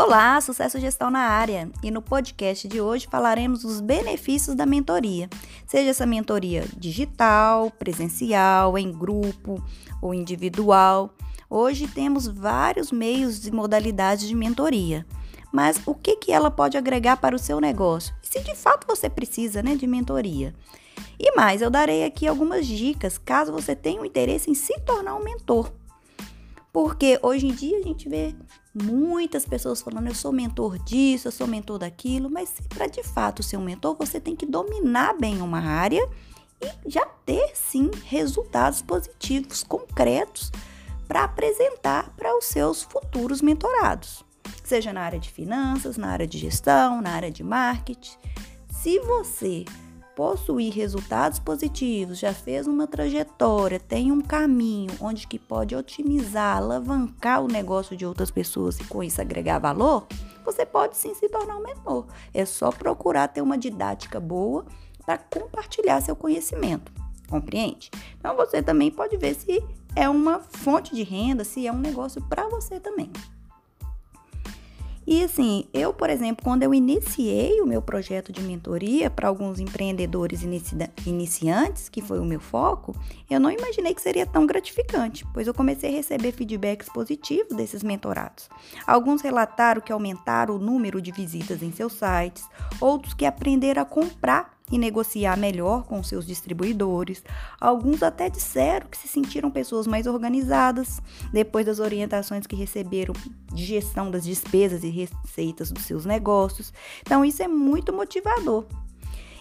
Olá, sucesso gestão na área. E no podcast de hoje falaremos dos benefícios da mentoria. Seja essa mentoria digital, presencial, em grupo ou individual. Hoje temos vários meios e modalidades de mentoria. Mas o que, que ela pode agregar para o seu negócio? E se de fato você precisa né, de mentoria? E mais, eu darei aqui algumas dicas caso você tenha um interesse em se tornar um mentor. Porque hoje em dia a gente vê muitas pessoas falando, eu sou mentor disso, eu sou mentor daquilo, mas para de fato ser um mentor, você tem que dominar bem uma área e já ter sim resultados positivos, concretos, para apresentar para os seus futuros mentorados. Seja na área de finanças, na área de gestão, na área de marketing. Se você possuir resultados positivos, já fez uma trajetória, tem um caminho onde que pode otimizar, alavancar o negócio de outras pessoas e com isso agregar valor, você pode sim se tornar um mentor. É só procurar ter uma didática boa para compartilhar seu conhecimento. Compreende? Então você também pode ver se é uma fonte de renda, se é um negócio para você também. E assim, eu, por exemplo, quando eu iniciei o meu projeto de mentoria para alguns empreendedores inici iniciantes, que foi o meu foco, eu não imaginei que seria tão gratificante, pois eu comecei a receber feedbacks positivos desses mentorados. Alguns relataram que aumentaram o número de visitas em seus sites, outros que aprenderam a comprar e negociar melhor com seus distribuidores. Alguns até disseram que se sentiram pessoas mais organizadas depois das orientações que receberam de gestão das despesas e receitas dos seus negócios. Então, isso é muito motivador.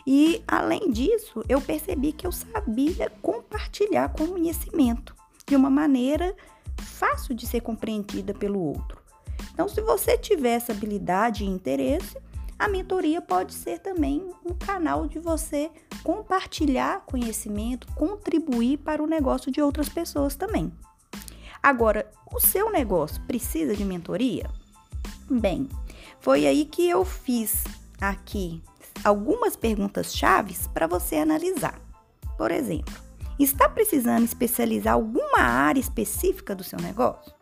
E, além disso, eu percebi que eu sabia compartilhar conhecimento de uma maneira fácil de ser compreendida pelo outro. Então, se você tiver essa habilidade e interesse, a mentoria pode ser também um canal de você compartilhar conhecimento, contribuir para o negócio de outras pessoas também. Agora, o seu negócio precisa de mentoria? Bem, foi aí que eu fiz aqui algumas perguntas chaves para você analisar. Por exemplo, está precisando especializar alguma área específica do seu negócio?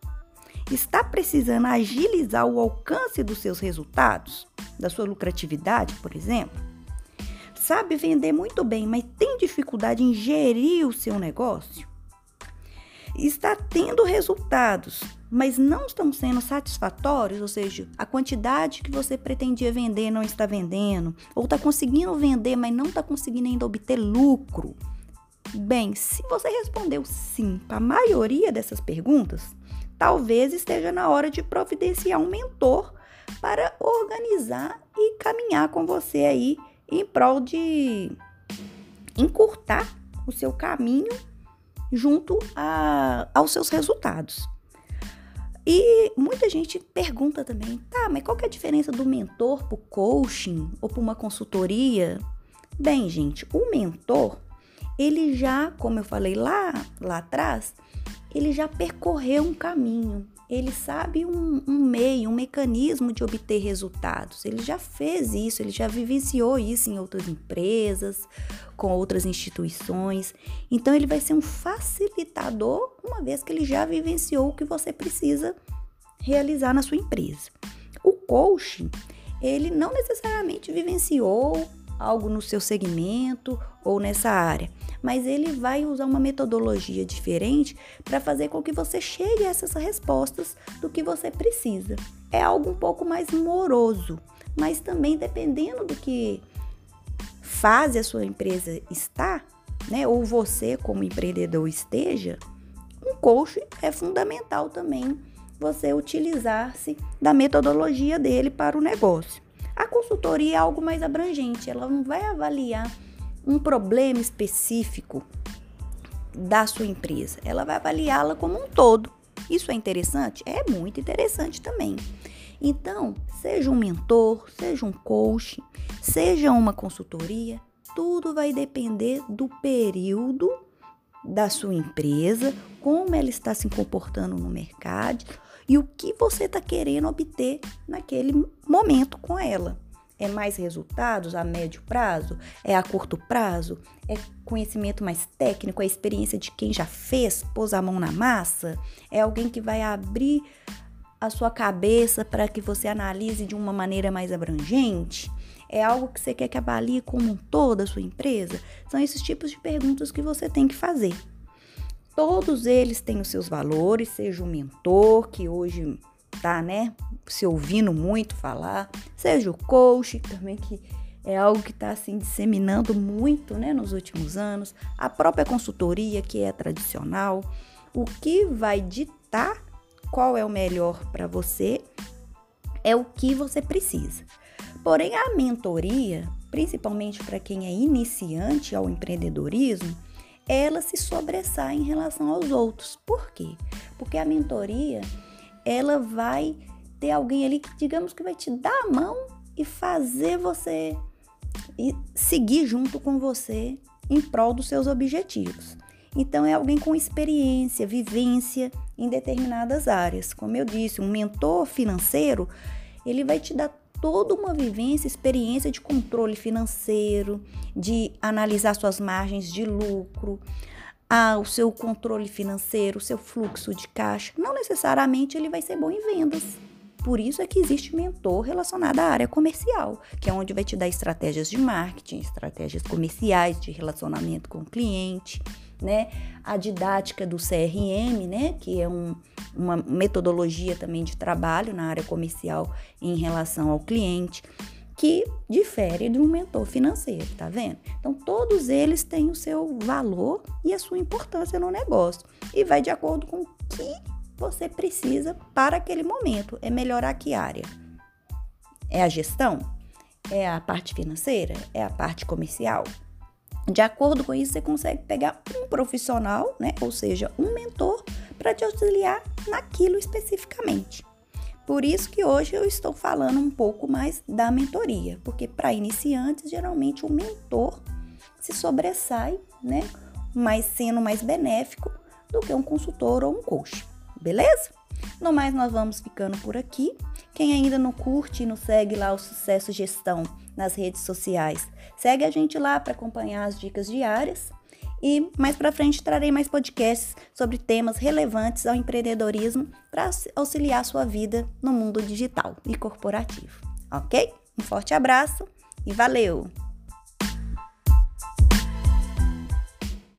Está precisando agilizar o alcance dos seus resultados? Da sua lucratividade, por exemplo, sabe vender muito bem, mas tem dificuldade em gerir o seu negócio, está tendo resultados, mas não estão sendo satisfatórios, ou seja, a quantidade que você pretendia vender não está vendendo, ou está conseguindo vender, mas não está conseguindo ainda obter lucro. Bem, se você respondeu sim para a maioria dessas perguntas, talvez esteja na hora de providenciar um mentor para organizar e caminhar com você aí em prol de encurtar o seu caminho junto a, aos seus resultados. E muita gente pergunta também, tá, mas qual que é a diferença do mentor para o coaching ou para uma consultoria? Bem, gente, o mentor, ele já, como eu falei lá, lá atrás, ele já percorreu um caminho, ele sabe um, um, meio, um mecanismo de obter resultados. Ele já fez isso, ele já vivenciou isso em outras empresas, com outras instituições. Então, ele vai ser um facilitador, uma vez que ele já vivenciou o que você precisa realizar na sua empresa. O coaching, ele não necessariamente vivenciou algo no seu segmento ou nessa área, mas ele vai usar uma metodologia diferente para fazer com que você chegue a essas respostas do que você precisa. É algo um pouco mais moroso, mas também dependendo do que fase a sua empresa está, né, ou você como empreendedor esteja, um coach é fundamental também você utilizar-se da metodologia dele para o negócio. A consultoria é algo mais abrangente, ela não vai avaliar um problema específico da sua empresa, ela vai avaliá-la como um todo. Isso é interessante? É muito interessante também. Então, seja um mentor, seja um coach, seja uma consultoria, tudo vai depender do período da sua empresa, como ela está se comportando no mercado e o que você está querendo obter naquele momento com ela. É mais resultados a médio prazo? É a curto prazo? É conhecimento mais técnico? É experiência de quem já fez, pôs a mão na massa? É alguém que vai abrir a sua cabeça para que você analise de uma maneira mais abrangente? É algo que você quer que avalie como um todo a sua empresa? São esses tipos de perguntas que você tem que fazer. Todos eles têm os seus valores, seja o mentor, que hoje tá, né, se ouvindo muito falar, seja o coach, também que é algo que está assim disseminando muito, né, nos últimos anos, a própria consultoria, que é tradicional, o que vai ditar qual é o melhor para você é o que você precisa. Porém, a mentoria, principalmente para quem é iniciante ao empreendedorismo, ela se sobressai em relação aos outros. Por quê? Porque a mentoria, ela vai ter alguém ali que, digamos que vai te dar a mão e fazer você e seguir junto com você em prol dos seus objetivos. Então, é alguém com experiência, vivência em determinadas áreas. Como eu disse, um mentor financeiro, ele vai te dar toda uma vivência, experiência de controle financeiro, de analisar suas margens de lucro, ah, o seu controle financeiro, o seu fluxo de caixa. Não necessariamente ele vai ser bom em vendas. Por isso é que existe mentor relacionado à área comercial, que é onde vai te dar estratégias de marketing, estratégias comerciais, de relacionamento com o cliente, né? A didática do CRM, né? Que é um, uma metodologia também de trabalho na área comercial em relação ao cliente, que difere de um mentor financeiro, tá vendo? Então, todos eles têm o seu valor e a sua importância no negócio e vai de acordo com o que você precisa para aquele momento. É melhorar que área? É a gestão? É a parte financeira? É a parte comercial? De acordo com isso, você consegue pegar um profissional, né? Ou seja, um mentor para te auxiliar naquilo especificamente. Por isso que hoje eu estou falando um pouco mais da mentoria, porque para iniciantes, geralmente o mentor se sobressai, né? Mas sendo mais benéfico do que um consultor ou um coach. Beleza? No mais, nós vamos ficando por aqui. Quem ainda não curte e não segue lá o Sucesso Gestão nas redes sociais, segue a gente lá para acompanhar as dicas diárias. E mais para frente trarei mais podcasts sobre temas relevantes ao empreendedorismo para auxiliar sua vida no mundo digital e corporativo. Ok? Um forte abraço e valeu!